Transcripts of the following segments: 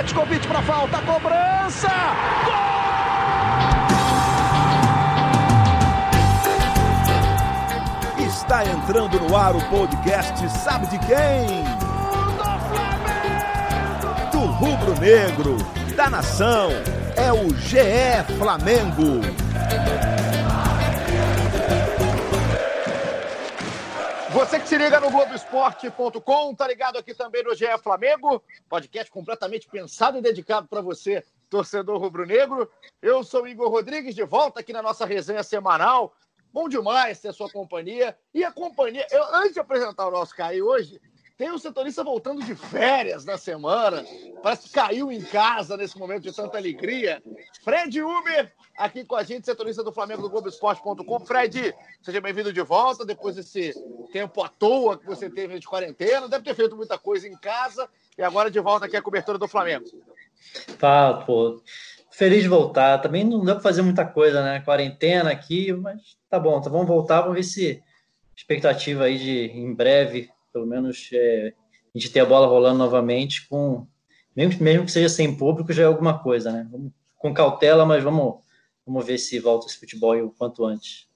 Petkovic para falta, cobrança! Gol! Está entrando no ar o podcast Sabe de quem? Do rubro-negro, da nação, é o GE Flamengo. Você que se liga no Globoesporte.com, tá ligado aqui também no GE Flamengo, podcast completamente pensado e dedicado para você, torcedor rubro-negro. Eu sou Igor Rodrigues, de volta aqui na nossa resenha semanal. Bom demais ter a sua companhia. E a companhia, eu, antes de apresentar o nosso Caio hoje, tem um setorista voltando de férias na semana. Parece que caiu em casa nesse momento de tanta alegria. Fred Uber, aqui com a gente, setorista do Flamengo do Globoesporte.com. Fred, seja bem-vindo de volta depois desse tempo à toa que você teve de quarentena. Deve ter feito muita coisa em casa e agora de volta aqui a cobertura do Flamengo. Tá, pô. Feliz de voltar. Também não deu para fazer muita coisa, né? Quarentena aqui, mas tá bom. Então vamos voltar, vamos ver se expectativa aí de em breve pelo menos é, a gente ter a bola rolando novamente com mesmo, mesmo que seja sem público já é alguma coisa, né? Vamos, com cautela, mas vamos vamos ver se volta esse futebol o quanto antes.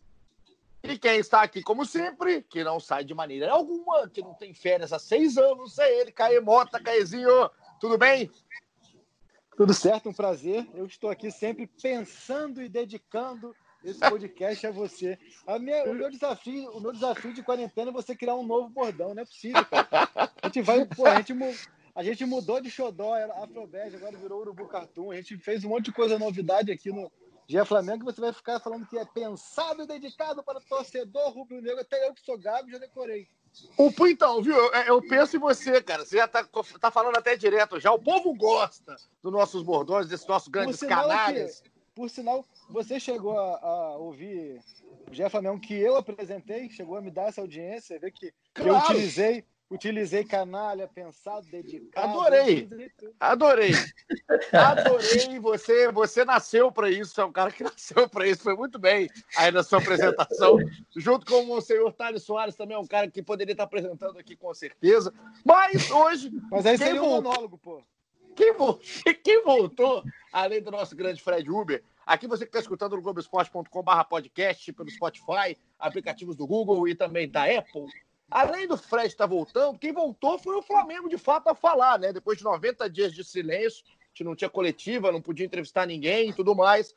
E quem está aqui, como sempre, que não sai de maneira alguma, que não tem férias há seis anos, é ele, Caê Mota, Caezinho, tudo bem? Tudo certo, um prazer. Eu estou aqui sempre pensando e dedicando esse podcast é você. Minha, o, meu desafio, o meu desafio de quarentena é você criar um novo bordão. Não é possível, cara. A gente vai. Pô, a, gente, a gente mudou de xodó, era Afrobege, agora virou Urubu Cartoon. A gente fez um monte de coisa novidade aqui no Dia Flamengo. Você vai ficar falando que é pensado e dedicado para o torcedor rubro-negro. Até eu que sou gago já decorei. O então, viu? Eu, eu, penso em você, cara. Você já tá, tá falando até direto já. O povo gosta dos nossos bordões, desses nossos grandes canalhas. Por sinal, você chegou a, a ouvir o Jeff Flamengo que eu apresentei, chegou a me dar essa audiência, ver que, claro. eu utilizei, utilizei canalha, pensado, dedicado. Adorei, adorei, adorei. Você, você nasceu para isso, é um cara que nasceu para isso. Foi muito bem aí na sua apresentação, junto com o senhor Thales Soares, também é um cara que poderia estar apresentando aqui com certeza. Mas hoje. Mas aí seria um monólogo, pô. Quem, quem voltou, além do nosso grande Fred Uber, aqui você que está escutando no Globoesporte.com.br podcast, pelo Spotify, aplicativos do Google e também da Apple. Além do Fred estar tá voltando, quem voltou foi o Flamengo de fato a falar, né? Depois de 90 dias de silêncio, a gente não tinha coletiva, não podia entrevistar ninguém e tudo mais.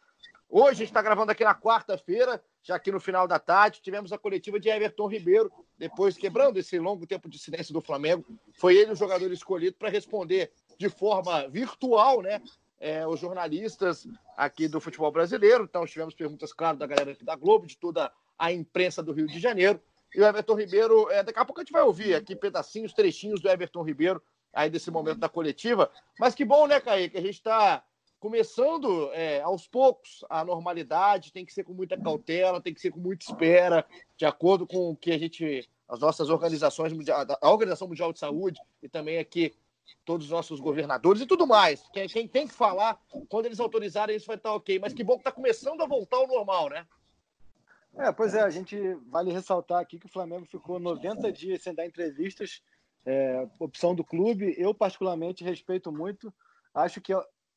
Hoje a gente está gravando aqui na quarta-feira, já aqui no final da tarde, tivemos a coletiva de Everton Ribeiro, depois quebrando esse longo tempo de silêncio do Flamengo. Foi ele o jogador escolhido para responder de forma virtual, né? É, os jornalistas aqui do futebol brasileiro. Então, tivemos perguntas, claro, da galera aqui da Globo, de toda a imprensa do Rio de Janeiro. E o Everton Ribeiro, é, daqui a pouco a gente vai ouvir aqui pedacinhos, trechinhos do Everton Ribeiro aí desse momento da coletiva. Mas que bom, né, Caí, que a gente está começando é, aos poucos a normalidade, tem que ser com muita cautela, tem que ser com muita espera, de acordo com o que a gente, as nossas organizações, a Organização Mundial de Saúde e também aqui todos os nossos governadores e tudo mais. Quem, tem que falar, quando eles autorizarem, isso vai estar ok. Mas que bom que está começando a voltar ao normal, né? É, pois é, a gente vale ressaltar aqui que o Flamengo ficou 90 dias sem dar entrevistas, é, opção do clube. Eu, particularmente, respeito muito. Acho que,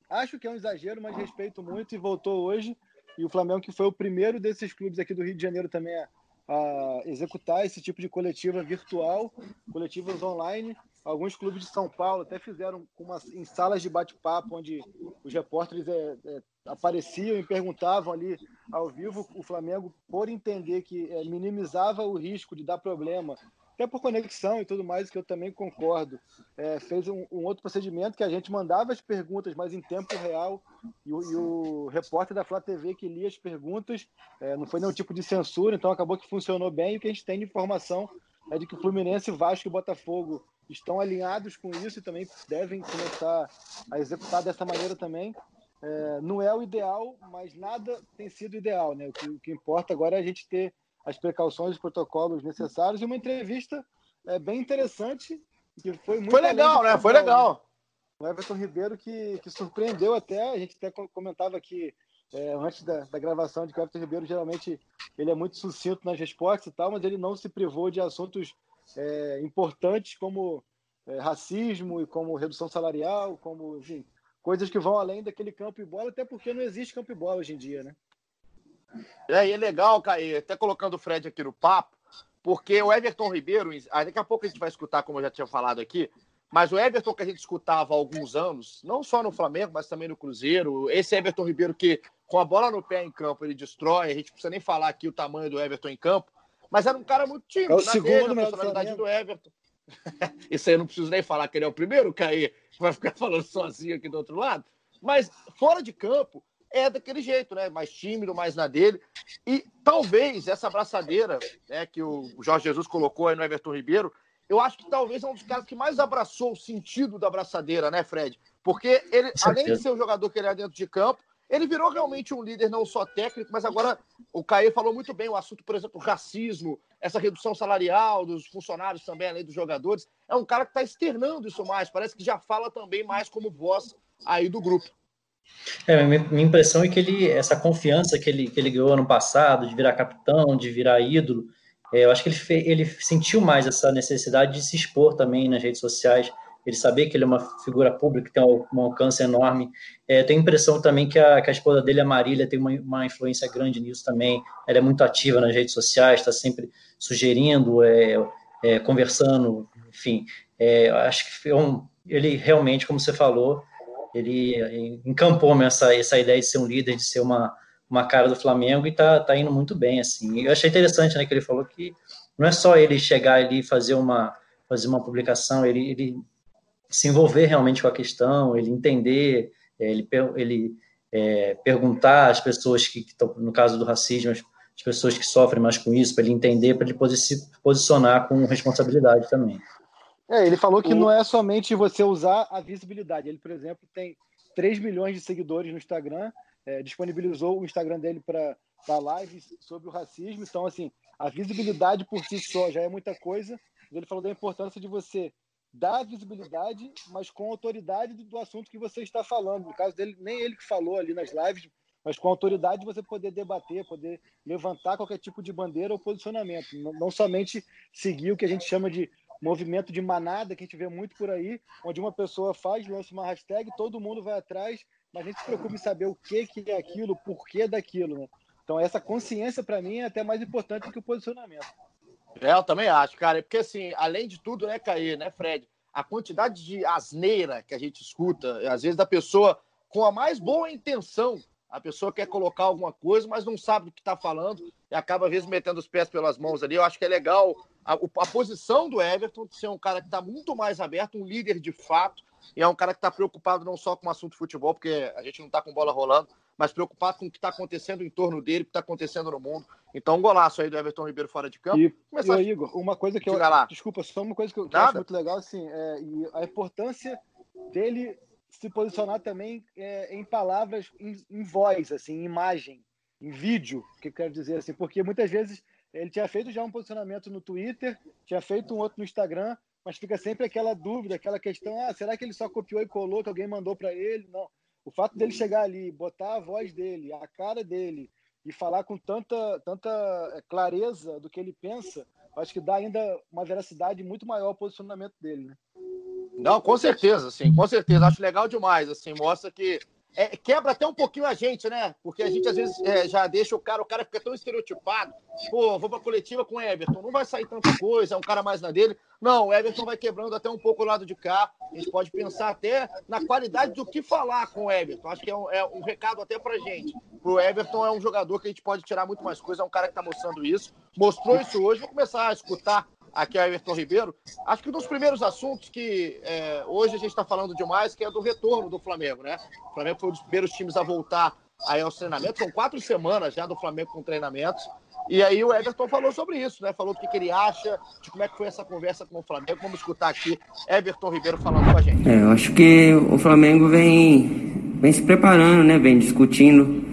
acho que é um exagero, mas respeito muito e voltou hoje. E o Flamengo, que foi o primeiro desses clubes aqui do Rio de Janeiro também a, a executar esse tipo de coletiva virtual, coletivas online. Alguns clubes de São Paulo até fizeram uma, em salas de bate-papo, onde os repórteres é, é, apareciam e perguntavam ali ao vivo. O Flamengo, por entender que é, minimizava o risco de dar problema, até por conexão e tudo mais, que eu também concordo, é, fez um, um, outro procedimento que a gente mandava as perguntas, mas em tempo real, e o, e o repórter da Flá TV que lia as perguntas, é, não foi nenhum tipo de censura, então acabou que funcionou bem. E o que a gente tem de informação é de que o Fluminense, Vasco e Botafogo estão alinhados com isso e também devem começar a executar dessa maneira também. É, não é o ideal, mas nada tem sido ideal. Né? O, que, o que importa agora é a gente ter as precauções e protocolos necessários e uma entrevista é, bem interessante. Que foi muito foi legal, né? Foi legal. O Everton Ribeiro que, que surpreendeu até, a gente até comentava aqui é, antes da, da, gravação de que o Everton Ribeiro geralmente ele é muito sucinto nas respostas e tal, mas ele não se privou de assuntos é, importantes como é, racismo e como redução salarial, como enfim, coisas que vão além daquele campo e bola, até porque não existe campo e bola hoje em dia, né? É, e é legal, Caí, até colocando o Fred aqui no papo, porque o Everton Ribeiro, daqui a pouco a gente vai escutar, como eu já tinha falado aqui, mas o Everton que a gente escutava há alguns anos, não só no Flamengo, mas também no Cruzeiro, esse Everton Ribeiro que, com a bola no pé em campo, ele destrói, a gente precisa nem falar aqui o tamanho do Everton em campo, mas era um cara muito tímido, é o segundo, dele, personalidade do Everton. Isso aí eu não preciso nem falar que ele é o primeiro, Caí, vai ficar falando sozinho aqui do outro lado. Mas fora de campo, é daquele jeito, né? Mais tímido, mais na dele. E talvez essa abraçadeira né, que o Jorge Jesus colocou aí no Everton Ribeiro, eu acho que talvez é um dos caras que mais abraçou o sentido da abraçadeira, né, Fred? Porque ele, além de ser o jogador que ele é dentro de campo, ele virou realmente um líder não só técnico, mas agora o Caê falou muito bem o assunto, por exemplo, racismo, essa redução salarial dos funcionários também, além dos jogadores. É um cara que está externando isso mais, parece que já fala também mais como voz aí do grupo. É, minha impressão é que ele, essa confiança que ele, que ele ganhou ano passado, de virar capitão, de virar ídolo, é, eu acho que ele, fe, ele sentiu mais essa necessidade de se expor também nas redes sociais, ele saber que ele é uma figura pública, tem um, alcance enorme. É, tenho impressão também que a, que a esposa dele, a Marília, tem uma, uma, influência grande nisso também. Ela é muito ativa nas redes sociais, está sempre sugerindo, é, é, conversando, enfim. É, acho que é um, ele realmente, como você falou, ele encampou essa, essa ideia de ser um líder, de ser uma, uma cara do Flamengo e tá, tá indo muito bem, assim. Eu achei interessante, né, que ele falou que não é só ele chegar ali e fazer uma, fazer uma publicação, ele, ele se envolver realmente com a questão, ele entender, é, ele, ele é, perguntar às pessoas que estão, no caso do racismo, as, as pessoas que sofrem mais com isso, para ele entender, para ele poder se posicionar com responsabilidade também. É, ele falou que não é somente você usar a visibilidade. Ele, por exemplo, tem 3 milhões de seguidores no Instagram, é, disponibilizou o Instagram dele para lives sobre o racismo. Então, assim, a visibilidade por si só já é muita coisa. Ele falou da importância de você dar visibilidade, mas com autoridade do, do assunto que você está falando. No caso dele, nem ele que falou ali nas lives, mas com autoridade você poder debater, poder levantar qualquer tipo de bandeira ou posicionamento, não, não somente seguir o que a gente chama de movimento de manada que a gente vê muito por aí, onde uma pessoa faz, lança uma hashtag, todo mundo vai atrás, mas a gente se preocupa em saber o que, que é aquilo, o porquê daquilo. Né? Então, essa consciência, para mim, é até mais importante do que o posicionamento. É, eu também acho, cara. Porque, assim, além de tudo, né, Caí, né, Fred? A quantidade de asneira que a gente escuta, às vezes da pessoa com a mais boa intenção, a pessoa quer colocar alguma coisa, mas não sabe do que está falando e acaba, às vezes, metendo os pés pelas mãos ali. Eu acho que é legal a, a posição do Everton de ser um cara que está muito mais aberto, um líder de fato, e é um cara que está preocupado não só com o assunto futebol, porque a gente não está com bola rolando, mas preocupado com o que está acontecendo em torno dele, o que está acontecendo no mundo. Então, um golaço aí do Everton Ribeiro fora de campo. E, Começar... e Igor, uma coisa que eu. Lá. Desculpa, só uma coisa que eu, que eu acho muito legal, assim, é, e a importância dele se posicionar também é, em palavras, em, em, voz, assim, em imagem, em vídeo, que eu quero dizer assim, porque muitas vezes ele tinha feito já um posicionamento no Twitter, tinha feito um outro no Instagram, mas fica sempre aquela dúvida, aquela questão: ah, será que ele só copiou e colou, que alguém mandou para ele? Não. O fato dele chegar ali, botar a voz dele, a cara dele e falar com tanta, tanta é, clareza do que ele pensa, acho que dá ainda uma veracidade muito maior ao posicionamento dele, né? Não, com certeza, sim, com certeza. Acho legal demais, assim, mostra que é, quebra até um pouquinho a gente, né? Porque a gente às vezes é, já deixa o cara, o cara fica tão estereotipado. Pô, vou pra coletiva com o Everton, não vai sair tanta coisa, é um cara mais na dele. Não, o Everton vai quebrando até um pouco o lado de cá. A gente pode pensar até na qualidade do que falar com o Everton. Acho que é um, é um recado até pra gente. Pro Everton é um jogador que a gente pode tirar muito mais coisa, é um cara que tá mostrando isso. Mostrou isso hoje, vou começar a escutar aqui é o Everton Ribeiro. Acho que um dos primeiros assuntos que é, hoje a gente está falando demais, que é do retorno do Flamengo, né? O Flamengo foi um dos primeiros times a voltar aí aos treinamentos. São quatro semanas já do Flamengo com treinamentos. E aí o Everton falou sobre isso, né? Falou do que, que, ele acha, de como é que foi essa conversa com o Flamengo. Vamos escutar aqui Everton Ribeiro falando com a gente. É, eu acho que o Flamengo vem, vem se preparando, né? Vem discutindo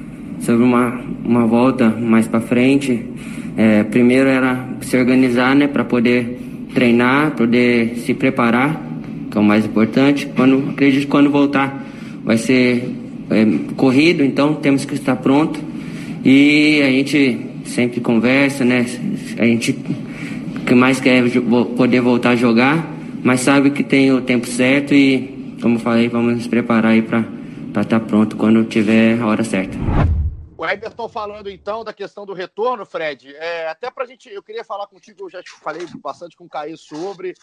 sobre uma, uma volta mais para frente. É, primeiro era se organizar, né, para poder treinar, poder se preparar, que é o mais importante. Quando acredito que quando voltar vai ser é, corrido, então temos que estar pronto. E a gente sempre conversa, né? A gente que mais quer poder voltar a jogar, mas sabe que tem o tempo certo e como falei, vamos nos preparar aí para estar tá pronto quando tiver a hora certa. O Everton falando então da questão do retorno, Fred. É, até para a gente, eu queria falar contigo, eu já falei bastante com o Caí sobre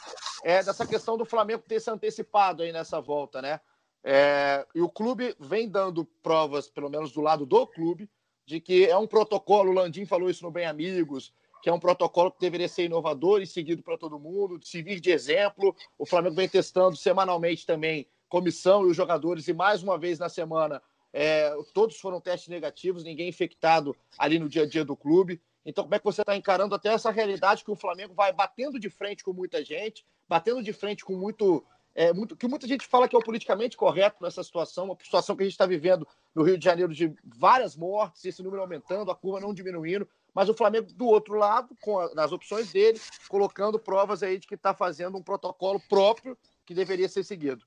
é, dessa questão do Flamengo ter se antecipado aí nessa volta, né? É, e o clube vem dando provas, pelo menos do lado do clube, de que é um protocolo. O Landim falou isso no Bem Amigos, que é um protocolo que deveria ser inovador e seguido para todo mundo, de servir de exemplo. O Flamengo vem testando semanalmente também comissão e os jogadores, e mais uma vez na semana, é, todos foram testes negativos, ninguém infectado ali no dia a dia do clube. Então, como é que você está encarando até essa realidade que o Flamengo vai batendo de frente com muita gente, batendo de frente com muito. É, muito que muita gente fala que é o politicamente correto nessa situação, uma situação que a gente está vivendo no Rio de Janeiro de várias mortes, esse número aumentando, a curva não diminuindo mas o Flamengo do outro lado, com a, nas opções dele, colocando provas aí de que está fazendo um protocolo próprio que deveria ser seguido.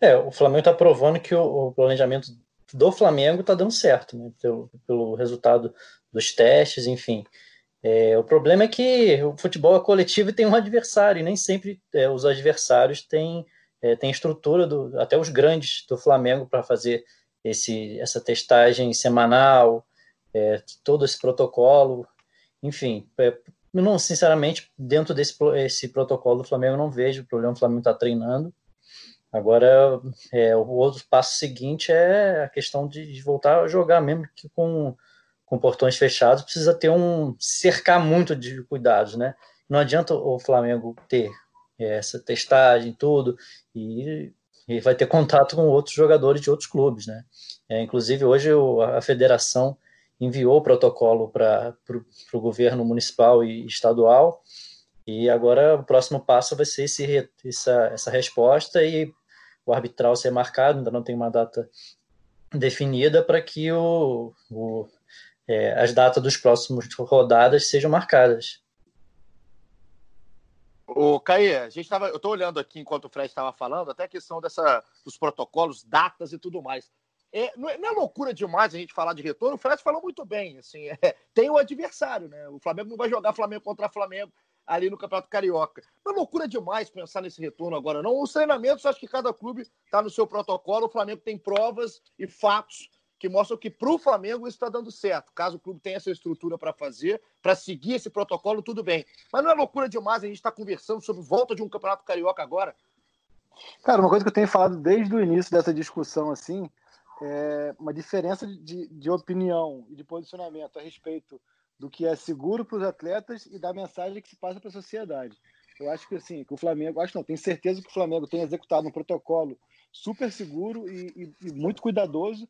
É, o Flamengo está provando que o, o, planejamento do Flamengo está dando certo, né? Pelo, pelo resultado dos testes, enfim. É, o problema é que o futebol é coletivo e tem um adversário, e nem sempre é, os adversários têm, é, têm estrutura, do, até os grandes do Flamengo, para fazer esse, essa testagem semanal, é, todo esse protocolo, enfim, é, não, sinceramente, dentro desse esse protocolo do Flamengo, não vejo o problema, o Flamengo está treinando. Agora, é, o outro passo seguinte é a questão de, de, voltar a jogar, mesmo que com, com portões fechados, precisa ter um cercar muito de cuidados, né? Não adianta o Flamengo ter é, essa testagem, tudo, e, e vai ter contato com outros jogadores de outros clubes, né? É, inclusive, hoje o, a federação enviou o protocolo para o governo municipal e estadual, e agora o próximo passo vai ser esse, essa, essa resposta e o arbitral ser marcado, ainda não tem uma data definida para que o, o é, as datas dos próximos rodadas sejam marcadas. O Caí, a gente tava, eu estou olhando aqui enquanto o Fred estava falando, até a questão dessa, dos protocolos, datas e tudo mais. É, não, é, não, é, loucura demais a gente falar de retorno. O Fred falou muito bem. Assim, é, tem o adversário, né? O Flamengo não vai jogar Flamengo contra Flamengo ali no Campeonato Carioca. É loucura demais pensar nesse retorno agora, não. Os treinamentos, acho que cada clube está no seu protocolo. O Flamengo tem provas e fatos que mostram que para o Flamengo isso está dando certo. Caso o clube tenha essa estrutura para fazer, para seguir esse protocolo, tudo bem. Mas não é loucura demais a gente estar tá conversando sobre volta de um Campeonato Carioca agora? Cara, uma coisa que eu tenho falado desde o início dessa discussão, assim, é, uma diferença de, de opinião e de posicionamento a respeito do que é seguro para os atletas e da mensagem que se passa para a sociedade. Eu acho que assim, que o Flamengo, acho não, tenho certeza que o Flamengo tem executado um protocolo super seguro e, e, e muito cuidadoso,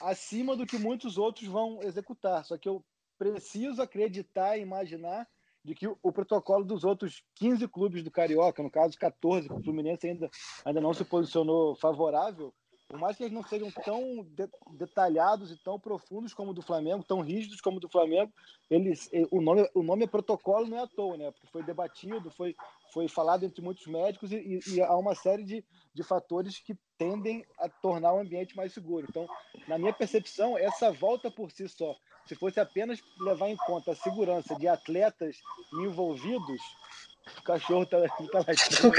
acima do que muitos outros vão executar. Só que eu preciso acreditar e imaginar de que o, protocolo dos outros 15 clubes do Carioca, no caso 14, que o Fluminense ainda, ainda não se posicionou favorável, por mais que eles não sejam tão de, detalhados e tão profundos como o do Flamengo, tão rígidos como o do Flamengo, eles, o, nome, o nome é protocolo não é à toa, né? Porque foi debatido, foi, foi falado entre muitos médicos e, e, e há uma série de, de fatores que tendem a tornar o ambiente mais seguro. Então, na minha percepção, essa volta por si só, se fosse apenas levar em conta a segurança de atletas envolvidos, o cachorro tá, tá latindo.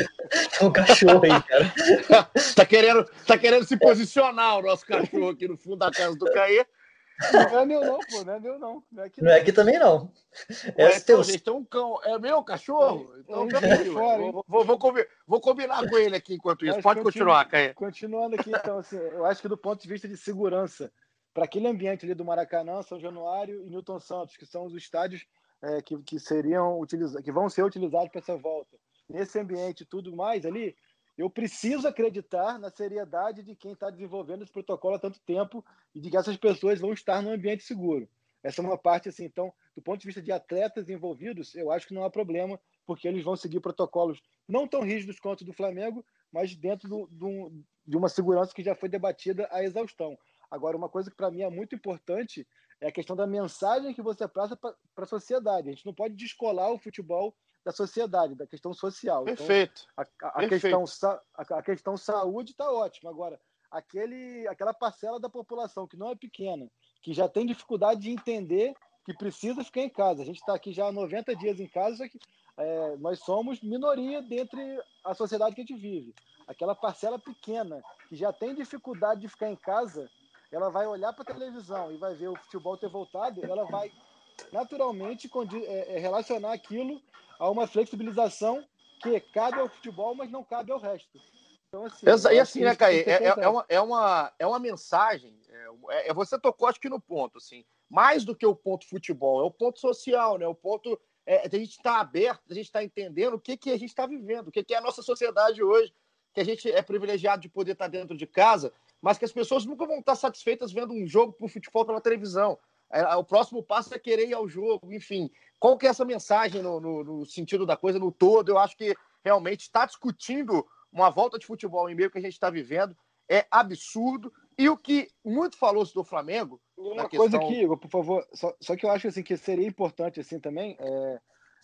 Tem um cachorro aí, cara. tá, querendo, tá querendo se posicionar o nosso cachorro aqui no fundo da casa do Caê. Não é meu, não, pô. Não é meu, não. Não é aqui, não. É aqui também, não. É, Ué, teu... gente, tem um cão. É meu cachorro? Então, é fora, vou, vou, vou, vou, combinar com ele aqui enquanto isso. Pode continuar, Caê. Continuando aqui, então, assim, eu acho que do ponto de vista de segurança, para aquele ambiente ali do Maracanã, São Januário e Newton Santos, que são os estádios é, que, que seriam utilizados, que vão ser utilizados para essa volta. Nesse ambiente e tudo mais ali, eu preciso acreditar na seriedade de quem está desenvolvendo esse protocolo há tanto tempo e de que essas pessoas vão estar num ambiente seguro. Essa é uma parte assim. Então, do ponto de vista de atletas envolvidos, eu acho que não há problema, porque eles vão seguir protocolos não tão rígidos quanto o do Flamengo, mas dentro do, do, de uma segurança que já foi debatida à exaustão. Agora, uma coisa que para mim é muito importante é a questão da mensagem que você passa para a sociedade. A gente não pode descolar o futebol da sociedade, da questão social. Então, Perfeito. Então, a, a Perfeito. Questão, a, a questão saúde está ótima. Agora, aquele, aquela parcela da população que não é pequena, que já tem dificuldade de entender que precisa ficar em casa. A gente está aqui já há 90 dias em casa, só que é, nós somos minoria dentre a sociedade que a gente vive. aquela parcela pequena que já tem dificuldade de ficar em casa, ela vai olhar para a televisão e vai ver o futebol ter voltado, ela vai naturalmente é, é, relacionar aquilo a uma flexibilização que cabe ao futebol, mas não cabe ao resto. Então, assim, e assim, né, Caí, é, é, é, uma, é, uma, é uma mensagem, é, é, você tocou acho que no ponto, assim, mais do que o ponto futebol, é o ponto social, né, o ponto é, a gente está aberto, a gente está entendendo o que, que a gente está vivendo, o que, que é a nossa sociedade hoje, que a gente é privilegiado de poder estar tá dentro de casa, mas que as pessoas nunca vão estar satisfeitas vendo um jogo por futebol pela televisão. É, o próximo passo é querer ir ao jogo, enfim. Qual que é essa mensagem no, no, no sentido da coisa, no todo? Eu acho que realmente está discutindo uma volta de futebol em meio que a gente está vivendo é absurdo. E o que muito falou-se do Flamengo. Uma questão... coisa aqui, Igor, por favor, só, só, que eu acho assim, que seria importante assim também é,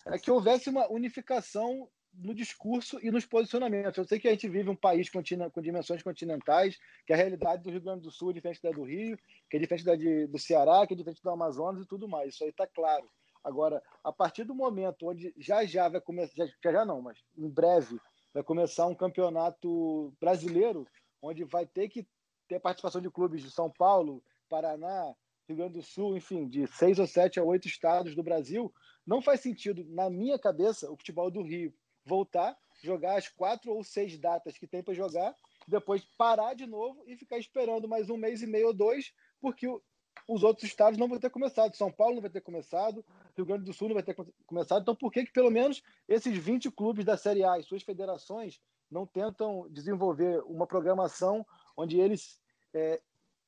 é que houvesse uma unificação no discurso e nos posicionamentos. Eu sei que a gente vive um país com, dimensões continentais, que a realidade do Rio Grande do Sul é diferente da do Rio, que é diferente da de, do Ceará, que é diferente do Amazonas e tudo mais. Isso aí está claro. Agora, a partir do momento onde já já vai começar, já, já não, mas em breve vai começar um campeonato brasileiro, onde vai ter que ter participação de clubes de São Paulo, Paraná, Rio Grande do Sul, enfim, de seis ou sete a oito estados do Brasil, não faz sentido, na minha cabeça, o futebol do Rio voltar, jogar as quatro ou seis datas que tem para jogar, depois parar de novo e ficar esperando mais um mês e meio ou dois, porque os outros estados não vão ter começado. São Paulo não vai ter começado, Rio Grande do Sul não vai ter começado. Então, por que, que pelo menos esses 20 clubes da Série A e suas federações não tentam desenvolver uma programação onde eles é,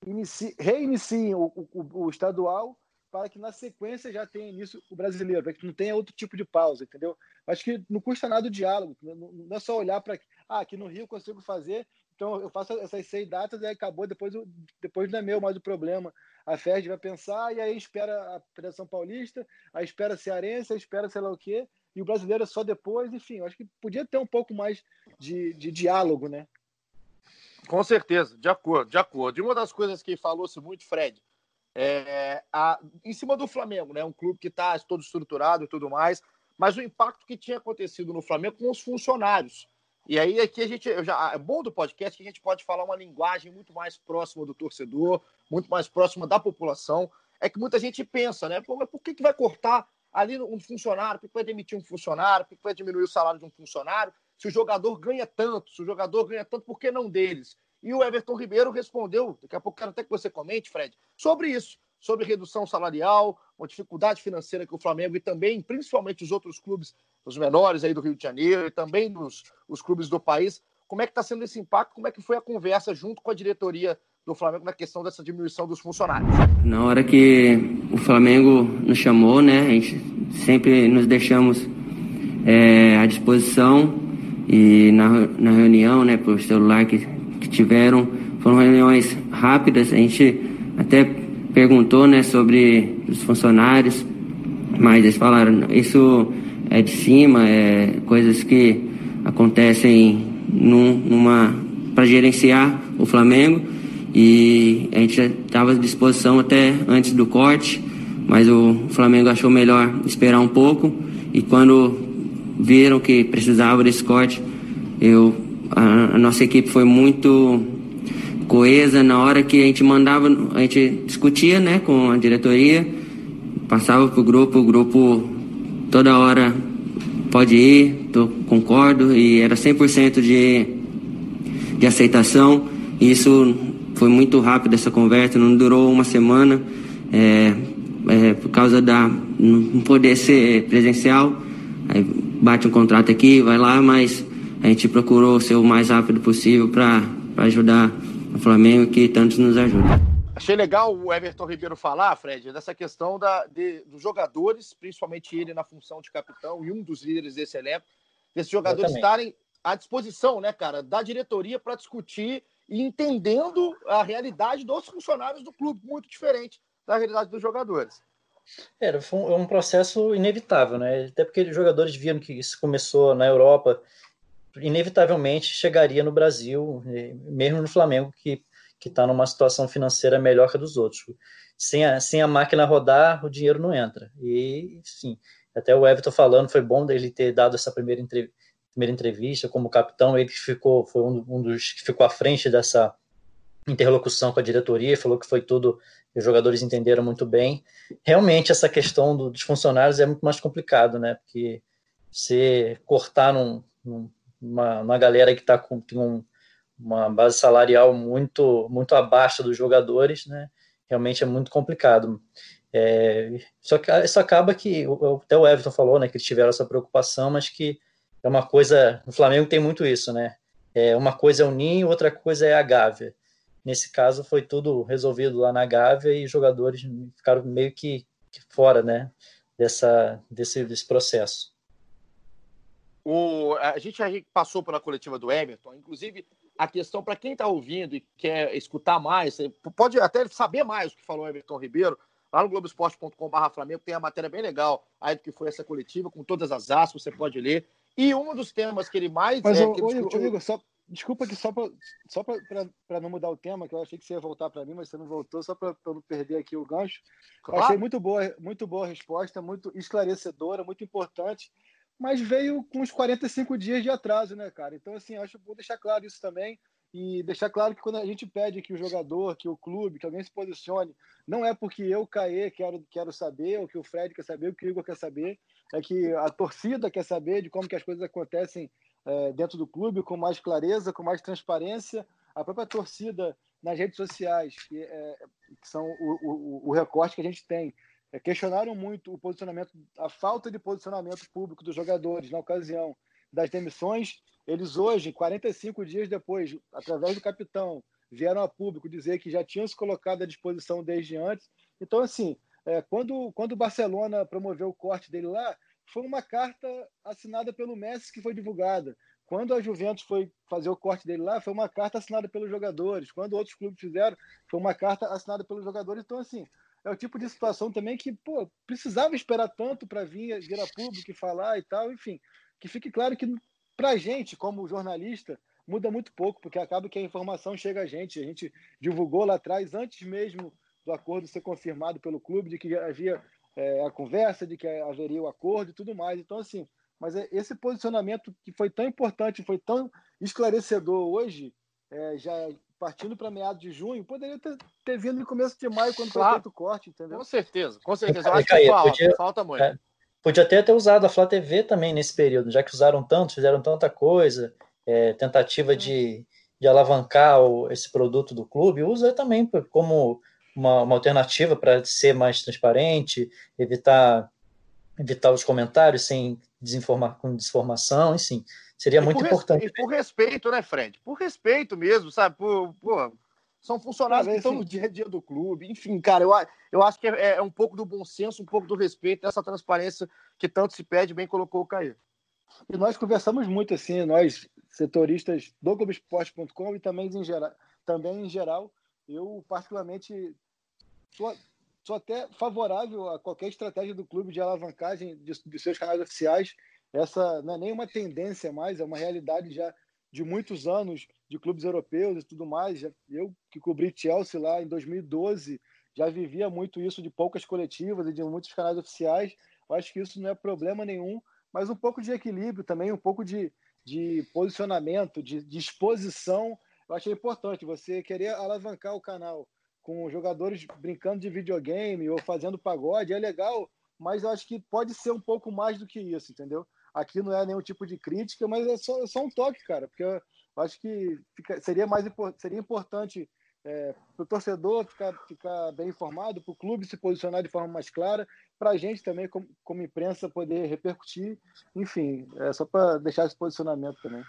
inici, reiniciem o, o, o, estadual para que na sequência já tenha início o brasileiro, para que não tenha outro tipo de pausa, entendeu? Acho que não custa nada o diálogo, não é só olhar para ah, aqui no Rio eu consigo fazer, então eu faço essas seis datas e acabou, depois, depois não é meu mais o problema. A FED vai pensar e aí espera a Federação Paulista, aí espera a Cearense, aí espera sei lá o quê, e o brasileiro é só depois, enfim, acho que podia ter um pouco mais de, de diálogo, né? Com certeza, de acordo, de acordo. E uma das coisas que falou-se muito, Fred, é a, em cima do Flamengo, né? Um clube que está todo estruturado e tudo mais, mas o impacto que tinha acontecido no Flamengo com os funcionários. E aí aqui a gente já é bom do podcast que a gente pode falar uma linguagem muito mais próxima do torcedor, muito mais próxima da população. É que muita gente pensa, né? Pô, mas por que, que vai cortar ali um funcionário? Por que vai demitir um funcionário? Por que vai diminuir o salário de um funcionário? Se o jogador ganha tanto, se o jogador ganha tanto, por que não deles? E o Everton Ribeiro respondeu, daqui a pouco quero até que você comente, Fred, sobre isso, sobre redução salarial, uma dificuldade financeira que o Flamengo e também, principalmente os outros clubes, os menores aí do Rio de Janeiro e também nos os clubes do país, como é que está sendo esse impacto, como é que foi a conversa junto com a diretoria do Flamengo na questão dessa diminuição dos funcionários? Na hora que o Flamengo nos chamou, né, a gente sempre nos deixamos é, à disposição e na, na reunião, né, por celular que, que tiveram, foram reuniões rápidas, a gente até perguntou, né, sobre os funcionários, mas eles falaram, isso é de cima, é coisas que acontecem num, numa para gerenciar o Flamengo e a gente estava à disposição até antes do corte, mas o Flamengo achou melhor esperar um pouco e quando viram que precisava desse corte. Eu, a, a, nossa equipe foi muito coesa na hora que a gente mandava, a gente discutia né, com a diretoria, passava para o grupo, o grupo toda hora pode ir, tô, concordo, e era 100% de, de aceitação. E isso foi muito rápido essa conversa, não durou uma semana, é, é, por causa da não poder ser presencial. Aí bate um contrato aqui, vai lá, mas a gente procurou ser o mais rápido possível para ajudar o Flamengo, que tantos nos ajuda. Achei legal o Everton Ribeiro falar, Fred, dessa questão da, de, dos jogadores, principalmente ele na função de capitão e um dos líderes desse elenco, desses jogadores estarem à disposição, né, cara, da diretoria para discutir e entendendo a realidade dos funcionários do clube, muito diferente da realidade dos jogadores. Era foi um, é um processo inevitável, né? Até porque os jogadores viam que isso começou na Europa, inevitavelmente chegaria no Brasil, mesmo no Flamengo, que que está numa situação financeira melhor que a dos outros. Sem a, sem a máquina rodar, o dinheiro não entra. E, sim, até o Everton falando, foi bom dele ter dado essa primeira entrevista, primeira entrevista como capitão, ele ficou, foi um, um dos que ficou à frente dessa interlocução com a diretoria, falou que foi tudo, os jogadores entenderam muito bem. Realmente, essa questão do, dos funcionários é muito mais complicado, né? Porque você cortar num, num, uma, uma galera que está com tem um, uma base salarial muito, muito abaixo dos jogadores, né? Realmente é muito complicado. É, só que isso acaba que, até o Everton falou, né, que eles tiveram essa preocupação, mas que é uma coisa, no Flamengo tem muito isso, né? É, uma coisa é o Ninho, outra coisa é a Gávea. Nesse caso, foi tudo resolvido lá na Gávea e os jogadores ficaram meio que, que fora né, dessa, desse, desse processo. O, a gente passou pela coletiva do Everton, inclusive a questão para quem está ouvindo e quer escutar mais, pode até saber mais o que falou o Everton Ribeiro, lá no Globoesporte.com.br Flamengo tem a matéria bem legal aí do que foi essa coletiva, com todas as aspas, você pode ler. E um dos temas que ele mais. Mas, é, ô, ô, discutiu... Igor, só, Desculpa que só para só para não mudar o tema, que eu achei que você ia voltar para mim, mas você não voltou, só para não perder aqui o gancho. Claro. Achei muito boa, muito boa a resposta, muito esclarecedora, muito importante, mas veio com uns 45 dias de atraso, né, cara? Então, assim, acho que vou deixar claro isso também e deixar claro que quando a gente pede que o jogador, que o clube, que alguém se posicione, não é porque eu, Caê, quero, quero saber, ou que o Fred quer saber, ou que o Igor quer saber, é que a torcida quer saber de como que as coisas acontecem é, dentro do clube com mais clareza, com mais transparência. A própria torcida nas redes sociais, que, é, que são o, o, o, recorte que a gente tem, questionaram muito o posicionamento, a falta de posicionamento público dos jogadores na ocasião das demissões. Eles hoje, 45 dias depois, através do capitão, vieram a público dizer que já tinham se colocado à disposição desde antes. Então, assim, é, quando, quando o Barcelona promoveu o corte dele lá, foi uma carta assinada pelo Messi que foi divulgada. Quando a Juventus foi fazer o corte dele lá, foi uma carta assinada pelos jogadores. Quando outros clubes fizeram, foi uma carta assinada pelos jogadores. Então, assim, é o tipo de situação também que, pô, precisava esperar tanto para vir, vir a público e falar e tal. Enfim, que fique claro que, para a gente, como jornalista, muda muito pouco, porque acaba que a informação chega a gente. A gente divulgou lá atrás, antes mesmo do acordo ser confirmado pelo clube, de que havia é, a conversa de que haveria o acordo e tudo mais. Então, assim, mas é esse posicionamento que foi tão importante, foi tão esclarecedor hoje, é, já partindo para meados de junho, poderia ter, ter, vindo no começo de maio, quando claro. foi feito o corte, entendeu? Com certeza, com certeza. Eu acho que falta, podia, falta muito. É, podia até ter usado a Flá TV também nesse período, já que usaram tanto, fizeram tanta coisa, é, tentativa de, de alavancar o, esse produto do clube, usa também como uma, uma alternativa para ser mais transparente, evitar evitar os comentários sem desinformar com desinformação, enfim, seria e muito importante. por respeito, né, Fred? Por respeito mesmo, sabe? Por, por são funcionários que estão no dia a dia do clube. Enfim, cara, eu, eu acho que é, é, um pouco do bom senso, um pouco do respeito, dessa transparência que tanto se pede, bem colocou o Caio. E nós conversamos muito, assim, nós, setoristas do Globoesporte.com e também em geral, também em geral eu particularmente sou, sou até favorável a qualquer estratégia do clube de alavancagem de, de seus canais oficiais. Essa não é nem uma tendência mais, é uma realidade já de muitos anos de clubes europeus e tudo mais. Eu que cobri Chelsea lá em 2012 já vivia muito isso de poucas coletivas e de muitos canais oficiais. Eu acho que isso não é problema nenhum, mas um pouco de equilíbrio também, um pouco de, de posicionamento, de, exposição. Eu achei importante você querer alavancar o canal com jogadores brincando de videogame ou fazendo pagode, é legal, mas eu acho que pode ser um pouco mais do que isso, entendeu? Aqui não é nenhum tipo de crítica, mas é só, é só um toque, cara, porque eu acho que fica, seria mais seria importante é, para o torcedor ficar, ficar bem informado, para o clube se posicionar de forma mais clara, para a gente também, como, como, imprensa, poder repercutir. Enfim, é só para deixar esse posicionamento também.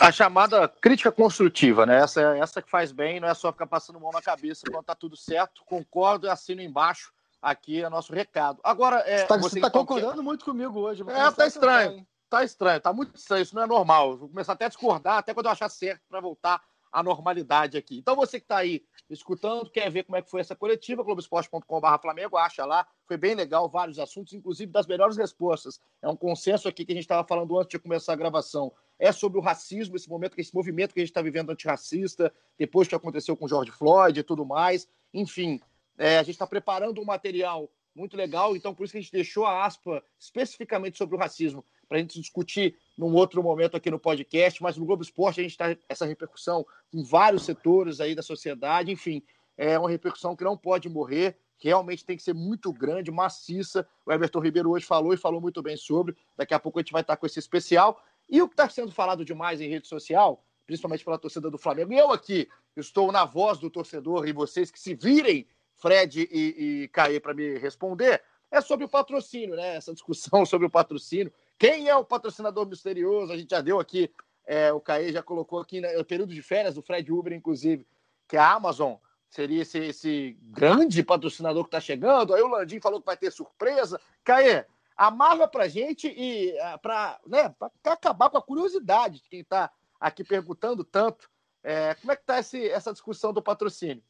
A chamada crítica construtiva, né? Essa, essa que faz bem, não é só ficar passando mão na cabeça quando está tudo certo. Concordo e assino embaixo. Aqui é nosso recado. Agora, é, você está tá concordando muito comigo hoje. É, tá estranho. tá estranho, tá muito estranho. Isso não é normal. Vou começar até a discordar, até quando eu achar certo para voltar a normalidade aqui. Então você que está aí escutando, quer ver como é que foi essa coletiva, globoesporte.com.br Flamengo, acha lá, foi bem legal, vários assuntos, inclusive das melhores respostas. É um consenso aqui que a gente estava falando antes de começar a gravação. É sobre o racismo, esse momento, esse movimento que a gente está vivendo antirracista, depois que aconteceu com George Floyd e tudo mais. Enfim, é, a gente está preparando um material muito legal, então por isso que a gente deixou a aspa especificamente sobre o racismo, para a gente discutir num outro momento aqui no podcast, mas no Globo Esporte a gente está essa repercussão em vários setores aí da sociedade, enfim, é uma repercussão que não pode morrer, que realmente tem que ser muito grande, maciça. O Everton Ribeiro hoje falou e falou muito bem sobre. Daqui a pouco a gente vai estar com esse especial. E o que está sendo falado demais em rede social, principalmente pela torcida do Flamengo, e eu aqui estou na voz do torcedor e vocês que se virem, Fred e, e Caê, para me responder, é sobre o patrocínio, né? Essa discussão sobre o patrocínio. Quem é o patrocinador misterioso? A gente já deu aqui, é, o Caê já colocou aqui no né, período de férias do Fred Uber, inclusive, que a Amazon seria esse, esse grande patrocinador que está chegando. Aí o Landim falou que vai ter surpresa. Caê, amarra para gente e ah, para né, acabar com a curiosidade de quem está aqui perguntando tanto. É, como é que está essa discussão do patrocínio?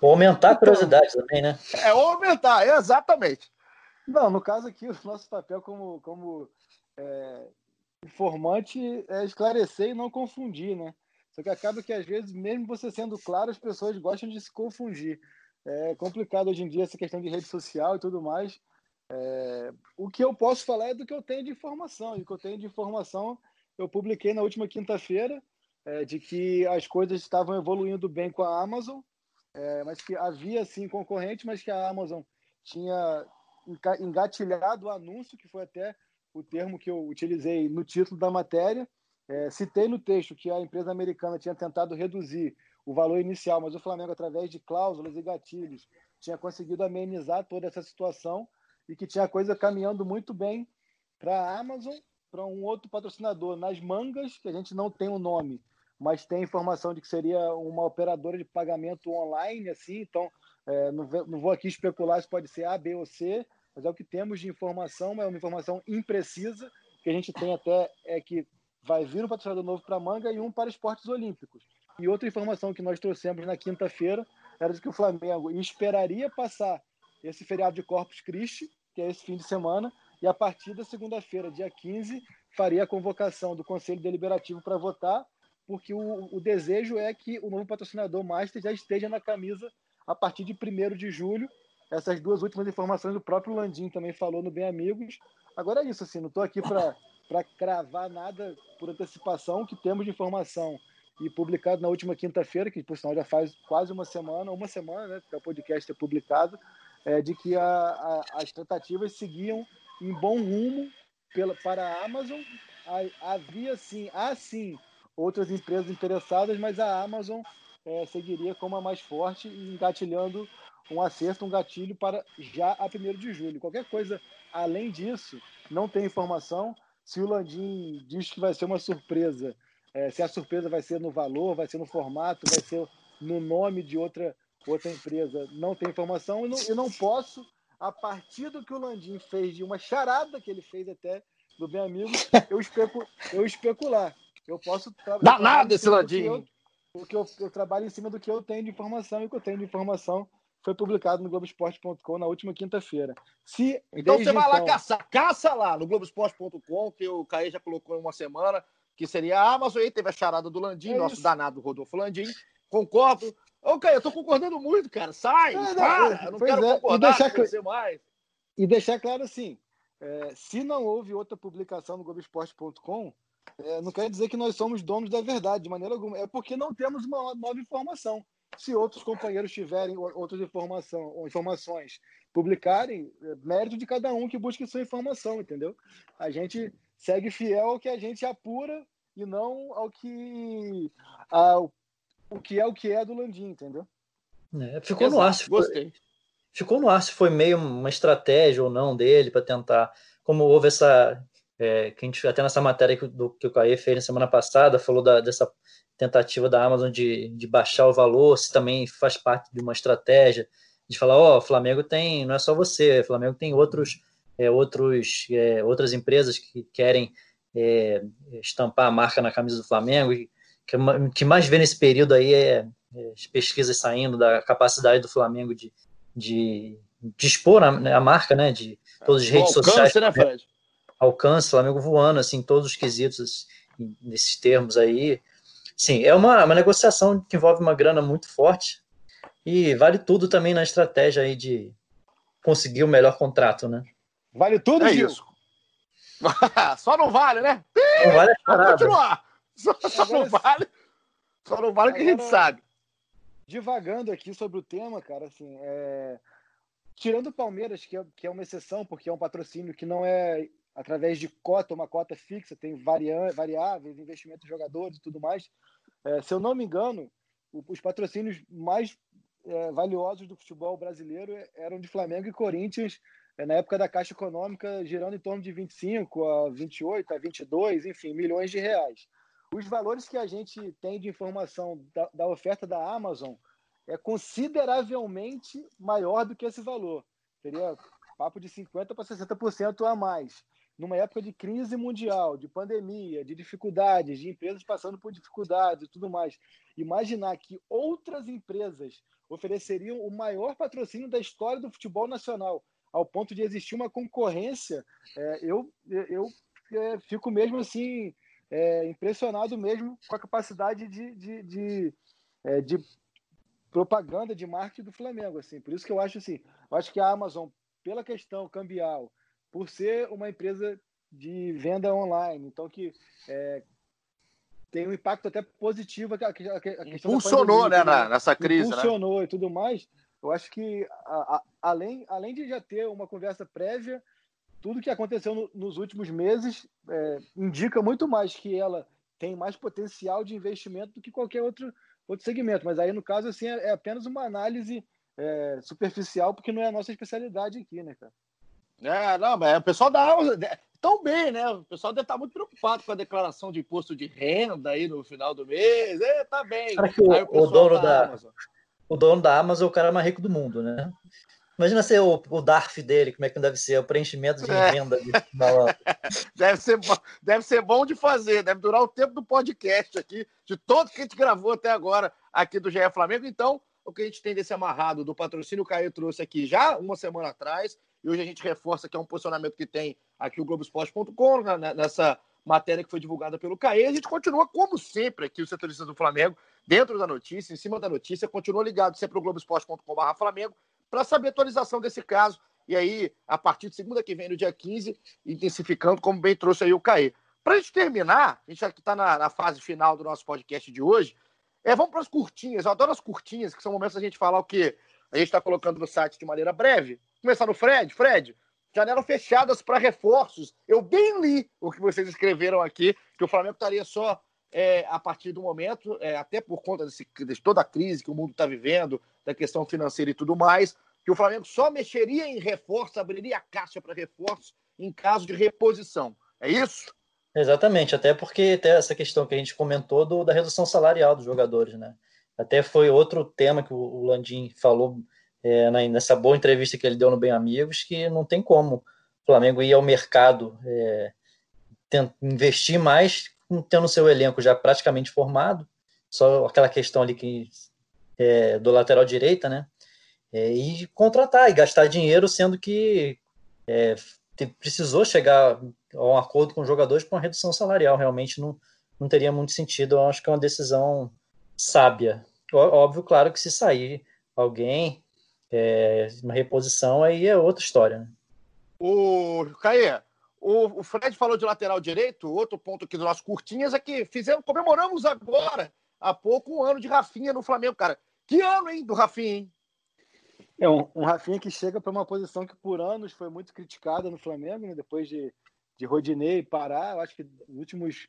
Ou aumentar a então, curiosidade então, também, né? É, ou aumentar, exatamente. Não, no caso aqui, o nosso papel como, como é, informante é esclarecer e não confundir, né? Só que acaba que, às vezes, mesmo você sendo claro, as pessoas gostam de se confundir. É complicado hoje em dia essa questão de rede social e tudo mais. É, o que eu posso falar é do que eu tenho de informação. E o que eu tenho de informação, eu publiquei na última quinta-feira, é, de que as coisas estavam evoluindo bem com a Amazon, é, mas que havia, sim, concorrente, mas que a Amazon tinha engatilhado o anúncio, que foi até o termo que eu utilizei no título da matéria. É, citei no texto que a empresa americana tinha tentado reduzir o valor inicial, mas o Flamengo, através de cláusulas e gatilhos, tinha conseguido amenizar toda essa situação e que tinha coisa caminhando muito bem para a Amazon, para um outro patrocinador nas mangas, que a gente não tem o um nome, mas tem informação de que seria uma operadora de pagamento online, assim, então é, não, não, vou aqui especular se pode ser A, B ou C, mas é o que temos de informação, é uma informação imprecisa, que a gente tem até é que vai vir um patrocinador novo para a manga e um para esportes olímpicos. E outra informação que nós trouxemos na quinta-feira era de que o Flamengo esperaria passar esse feriado de Corpus Christi, que é esse fim de semana, e a partir da segunda-feira, dia 15, faria a convocação do Conselho Deliberativo para votar, porque o, o, desejo é que o novo patrocinador Master já esteja na camisa a partir de 1 de julho. Essas duas últimas informações o próprio Landim também falou no Bem Amigos. Agora é isso, assim, não estou aqui para cravar nada por antecipação, que temos de informação e publicado na última quinta-feira, que por sinal já faz quase uma semana, uma semana, né, que o podcast é publicado, é, de que a, a, as tratativas seguiam em bom rumo pela, para a Amazon. Havia sim, há sim outras empresas interessadas, mas a Amazon é, seguiria como a mais forte engatilhando um acerto, um gatilho para já a 1 de julho. Qualquer coisa além disso, não tem informação. Se o Landim diz que vai ser uma surpresa, é, se a surpresa vai ser no valor, vai ser no formato, vai ser no nome de outra outra empresa não tem informação e não, eu não posso, a partir do que o Landim fez, de uma charada que ele fez até do bem amigo, eu, especu, eu especular. Eu posso Danado esse Landim! Porque eu, eu, trabalho em cima do que eu tenho de informação e o que eu tenho de informação foi publicado no Globoesporte.com na última quinta-feira. Se então você vai então... lá caçar, caça lá no Globoesporte.com, que o Caê já colocou em uma semana, que seria a Amazon, aí teve a charada do Landim, é nosso isso. danado Rodolfo Landim. Concordo, Ô, Caio, eu tô concordando muito, cara. Sai, é, para, eu não quero é. concordar e deixar, com mais. E deixar claro assim, é, se não houve outra publicação no Globoesporte.com, é, não quer dizer que nós somos donos da verdade, de maneira alguma. É porque não temos uma nova informação. Se outros companheiros tiverem outras informação, informações, publicarem, é mérito de cada um que busque sua informação, entendeu? A gente segue fiel ao que a gente apura e não ao que ao o que é o que é do Landim, entendeu? É, ficou Exato, no ar. Se Gostei. ficou no ar se foi meio uma estratégia ou não dele para tentar. Como houve essa. É, que a gente, até nessa matéria que, do, que o Caê fez na semana passada, falou da, dessa tentativa da Amazon de, de baixar o valor, se também faz parte de uma estratégia de falar, ó, oh, o Flamengo tem, não é só você, o Flamengo tem outros, é, outros, é, outras empresas que querem é, estampar a marca na camisa do Flamengo, e que, que mais vê nesse período aí é, é, as pesquisas saindo da capacidade do Flamengo de, de, de expor a, né, a, marca, né? De todas as redes alcance, sociais. Né, Fred? Alcance, Flamengo voando, assim, todos os quesitos assim, nesses termos aí. Sim, é uma, uma negociação que envolve uma grana muito forte e vale tudo também na estratégia aí de conseguir o melhor contrato, né? Vale tudo, é Gil? Isso. só não vale, né? Não vale Vamos continuar. Só, só não vale. Só não vale o que a gente sabe. Divagando aqui sobre o tema, cara, assim, é... tirando o Palmeiras, que é, que é uma exceção, porque é um patrocínio que não é através de cota, uma cota fixa, tem variáveis, investimento de jogadores e tudo mais. É, se eu não me engano, os patrocínios mais é, valiosos do futebol brasileiro eram de Flamengo e Corinthians é, na época da Caixa Econômica, girando em torno de 25 a 28 a 22, enfim, milhões de reais. Os valores que a gente tem de informação da, da oferta da Amazon é consideravelmente maior do que esse valor. Teria papo de 50% para 60% a mais numa época de crise mundial, de pandemia, de dificuldades, de empresas passando por dificuldades e tudo mais, imaginar que outras empresas ofereceriam o maior patrocínio da história do futebol nacional, ao ponto de existir uma concorrência, é, eu, eu é, fico mesmo assim é, impressionado mesmo com a capacidade de, de, de, é, de propaganda, de marketing do Flamengo. Assim. Por isso que eu acho assim, eu acho que a Amazon, pela questão cambial, por ser uma empresa de venda online, então que é, tem um impacto até positivo. A, a, a Impulsionou, né, na, nessa crise. Né? Impulsionou né? e tudo mais. Eu acho que, a, além, além de já ter uma conversa prévia, tudo que aconteceu no, nos últimos meses é, indica muito mais que ela tem mais potencial de investimento do que qualquer outro, outro segmento. Mas aí, no caso, assim, é, é apenas uma análise é, superficial, porque não é a nossa especialidade aqui, né, cara? É, não, mas o pessoal da tão bem, né? O pessoal deve estar muito preocupado com a declaração de imposto de renda aí no final do mês. É, tá bem. o, o, dono da, da o dono da Amazon é o cara mais rico do mundo, né? Imagina ser o, o DARF dele, como é que deve ser, o preenchimento de é. venda. De... deve, ser, deve ser bom de fazer, deve durar o tempo do podcast aqui, de todo que a gente gravou até agora aqui do GE Flamengo. Então, o que a gente tem desse amarrado do patrocínio, o Caio trouxe aqui já uma semana atrás, e hoje a gente reforça que é um posicionamento que tem aqui o Globoesporte.com, né, nessa matéria que foi divulgada pelo CAE. A gente continua, como sempre, aqui, os setoristas do Flamengo, dentro da notícia, em cima da notícia, continua ligado sempre ao Globoesporte.com.br Flamengo, para saber a atualização desse caso. E aí, a partir de segunda que vem, no dia 15, intensificando, como bem trouxe aí o CAE. Para a gente terminar, a gente já está na, na, fase final do nosso podcast de hoje, é, vamos para as curtinhas. Eu adoro as curtinhas, que são momentos da gente falar o que a gente está colocando no site de maneira breve. Começar no Fred. Fred, janelas fechadas para reforços. Eu bem li o que vocês escreveram aqui, que o Flamengo estaria só é, a partir do momento, é, até por conta desse, de toda a crise que o mundo está vivendo, da questão financeira e tudo mais, que o Flamengo só mexeria em reforços, abriria a caixa para reforços em caso de reposição. É isso? Exatamente, até porque tem essa questão que a gente comentou do, da redução salarial dos jogadores, né? Até foi outro tema que o Landim falou é, nessa boa entrevista que ele deu no Bem Amigos, que não tem como o Flamengo ir ao mercado é, investir mais tendo seu elenco já praticamente formado, só aquela questão ali que, é, do lateral direita, né? É, e contratar e gastar dinheiro, sendo que é, precisou chegar a um acordo com os jogadores para uma redução salarial. Realmente não, não teria muito sentido. Eu acho que é uma decisão sábia. Óbvio, claro que se sair alguém é, uma reposição aí é outra história. Né? O Caê, o, o, Fred falou de lateral direito. Outro ponto aqui do nosso curtinhas é que fizemos, comemoramos agora, há pouco, um ano de Rafinha no Flamengo, cara. Que ano, hein, do Rafinha, hein? É um, um Rafinha que chega para uma posição que por anos foi muito criticada no Flamengo, né? depois de, de Rodinei parar. Eu acho que nos últimos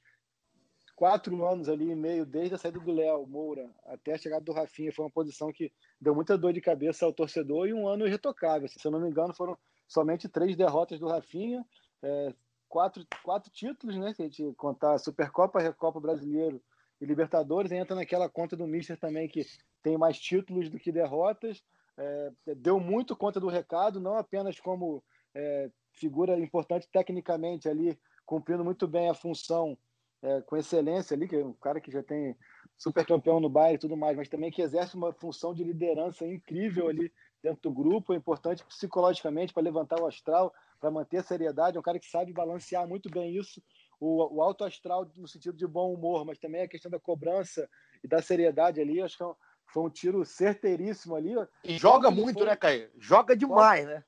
quatro anos ali e meio, desde a saída do Léo Moura até a chegada do Rafinha, foi uma posição que deu muita dor de cabeça ao torcedor e um ano irretocável. Se eu não me engano, foram somente três derrotas do Rafinha, é, quatro, quatro títulos, né? Se a gente contar Supercopa, Recopa Brasileiro e Libertadores, entra naquela conta do Mister também que tem mais títulos do que derrotas. É, deu muito conta do recado, não apenas como é, figura importante tecnicamente ali, cumprindo muito bem a função é, com excelência ali, que é um cara que já tem super campeão no baile e tudo mais, mas também que exerce uma função de liderança incrível ali dentro do grupo, é importante psicologicamente para levantar o astral, para manter a seriedade, é um cara que sabe balancear muito bem isso, o, o alto astral no sentido de bom humor, mas também a questão da cobrança e da seriedade ali, acho que é foi um tiro certeiríssimo ali. E joga muito, foi, né, Caio? Joga demais, qual, né?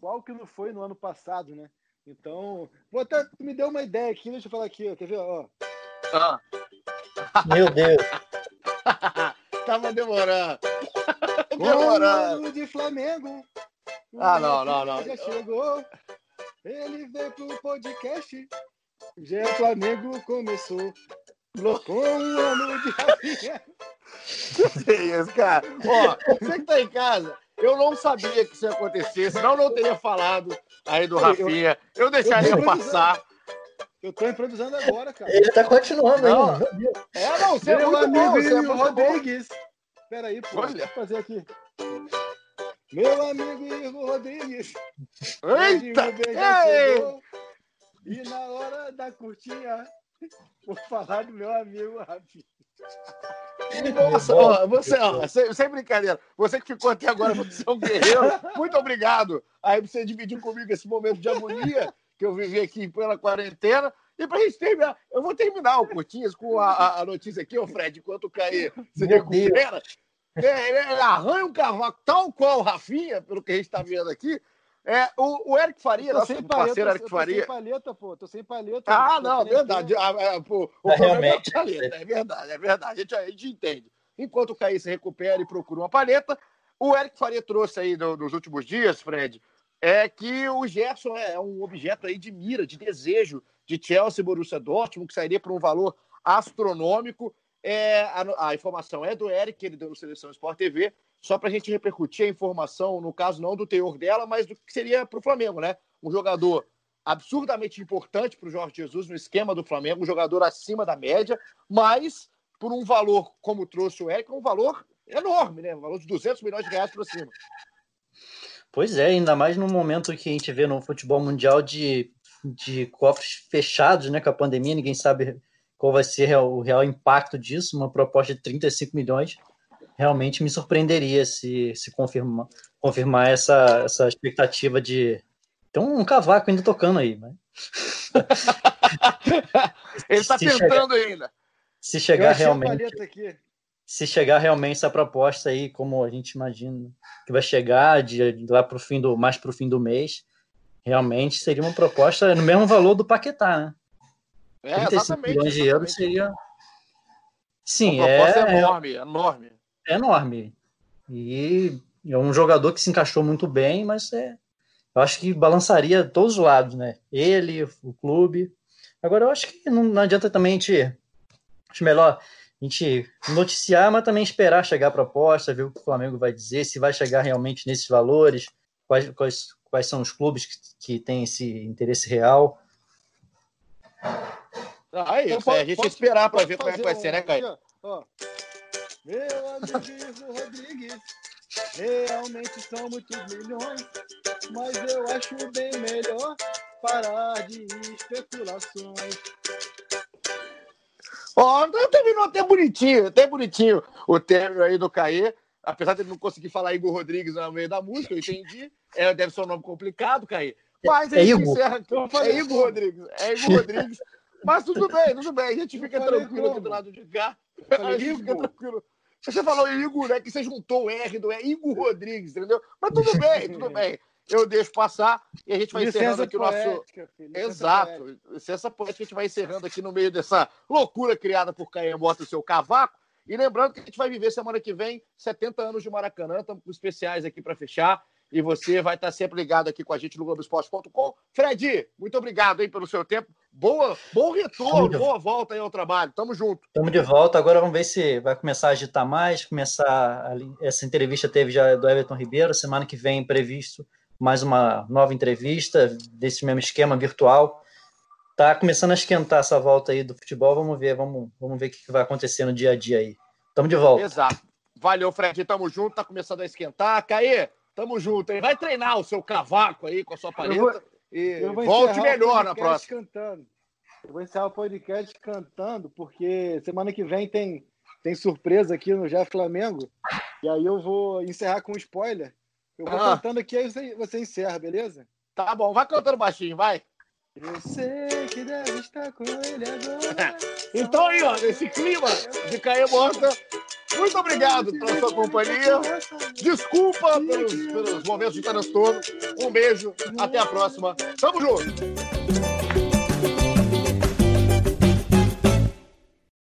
Qual que não foi no ano passado, né? Então, vou até, tu me deu uma ideia aqui, deixa eu falar aqui, ó, quer ver? Ó. Ah. Meu Deus. Tava demorando. Demorando. o de Flamengo. o Ah, não, não, não. Já chegou. Ele veio pro podcast. Já é Flamengo começou. Com um ano de Rafinha. Que isso, cara? Ó, você que tá em casa, eu não sabia que isso ia acontecer, senão eu não teria falado aí do Rafinha. Eu deixaria eu passar. Eu tô improvisando agora, cara. Ele tá continuando Não. ainda. É, não, você é Meu muito bom, amigo você é muito bom. Rodrigues. Pera aí, pô. Olha. Deixa eu fazer aqui. Meu amigo Igor Rodrigues. Eita! Rodrigo. E na hora da curtinha, vou falar do meu amigo Rafinha. Nossa, ó, você, ó, sem, sem brincadeira, você que ficou até agora, você é um guerreiro, muito obrigado aí você dividir comigo esse momento de agonia que eu vivi aqui pela quarentena. E pra gente terminar, eu vou terminar o Curtinhas com a, a- notícia aqui, ô Fred, enquanto o Caê se Meu recupera. É, ele arranha um cavaco, tal qual o Rafinha, pelo que a gente está vendo aqui. É, o, o Eric Faria, nosso sem paleta, parceiro Eric eu tô Faria. sem paleta, pô. Tô sem paleta. Ah, não, verdade. Ah, ah, pô, o É, problema realmente. é paleta, é verdade, é verdade. A gente, a gente entende. Enquanto o Caí se recupera e procura uma paleta, o Eric Faria trouxe aí no- nos últimos dias, Fred, é que o Gerson é um objeto aí de mira, de desejo de Chelsea e Borussia Dortmund, que sairia por um valor astronômico. É, a, a informação é do Eric, ele deu no Seleção Sport TV, só para a gente repercutir a informação, no caso não do teor dela, mas do que seria para o Flamengo, né? Um jogador absurdamente importante para o Jorge Jesus no esquema do Flamengo, um jogador acima da média, mas por um valor, como trouxe o Eric, um valor enorme, né? Um valor de 200 milhões de reais para cima. Pois é, ainda mais no momento que a gente vê no futebol mundial de, de cofres fechados, né? Com a pandemia, ninguém sabe qual vai ser o real impacto disso. Uma proposta de 35 milhões realmente me surpreenderia se, se confirmar, confirmar essa, essa expectativa de. Tem um cavaco ainda tocando aí, mas Ele está tentando ainda. se chegar realmente. se chegar realmente essa proposta aí, como a gente imagina que vai chegar de, de lá para o fim do mais para o fim do mês, realmente seria uma proposta no mesmo valor do Paquetá, né? É, 35 exatamente. milhões de euros seria. Sim, Uma proposta é, é enorme, enorme. Enorme. E é um jogador que se encaixou muito bem, mas é, eu acho que balançaria todos os lados, né? Ele, o clube. Agora, eu acho que não, não adianta também a gente. Acho melhor a gente noticiar, mas também esperar chegar a proposta, ver o que o Flamengo vai dizer, se vai chegar realmente nesses valores, quais, quais, quais são os clubes que, que têm esse interesse real. Ah, é isso, é a gente posso- esperar para ver como é que vai ser, né, Caio? aqui, ó, ó. Meu amigo Rodrigues, realmente são muitos milhões, mas eu acho bem melhor parar de especulações. Ó, então terminou até bonitinho, até bonitinho o término aí do Caê. Apesar de ele não conseguir falar Igor Rodrigues no meio da música, eu entendi. É, deve ser um nome complicado, Caê. Mas a É Igor. encerra aqui. Eu É Igor Rodrigues. É Igor Rodrigues. Mas tudo bem, tudo bem. A gente fica tranquilo aqui do lado de cá. falei A gente fica tranquilo. Você falou Igor, né? Que você juntou o R do é Igor Rodrigues, entendeu? Mas tudo bem, tudo bem. Eu deixo passar e a gente vai encerrando Licença aqui o nosso. filho, Exato. poética. Licença poética, a gente vai encerrando aqui no meio dessa loucura criada por Caio Mota e seu cavaco. E lembrando que a gente vai viver semana que vem 70 anos de Maracanã. Estamos com especiais aqui para fechar. E você vai estar sempre ligado aqui com a gente no Globoesporte.com. Fred, muito obrigado hein, pelo seu tempo. Boa, bom retorno, Tamo boa volta aí ao trabalho. Tamo junto. Estamos de volta. Agora vamos ver se vai começar a agitar mais. Começar ali- essa entrevista teve já do Everton Ribeiro. Semana que vem previsto mais uma nova entrevista desse mesmo esquema virtual. Tá começando a esquentar essa volta aí do futebol. Vamos ver, vamos, vamos ver o que vai acontecer no dia a dia aí. Estamos de volta. Exato. Valeu, Fred. Tamo junto. Tá começando a esquentar. Caê, tamo junto. Hein? Vai treinar o seu cavaco aí com a sua paleta. vou- e Eu vou volte melhor na podcast próxima. Cantando. Eu vou encerrar o podcast cantando, porque semana que vem tem, tem surpresa aqui no Já Flamengo. E aí eu vou encerrar com um spoiler. Eu vou Ah. cantando aqui, aí você, você encerra, beleza? Tá bom, vai cantando baixinho, vai. Eu sei que deve estar com ele agora. Então aí, ó, nesse clima de Caê Mota, Muito obrigado pela sua companhia. Desculpa pelos, pelos momentos de transtorno. Um beijo. Até a próxima. Tamo junto.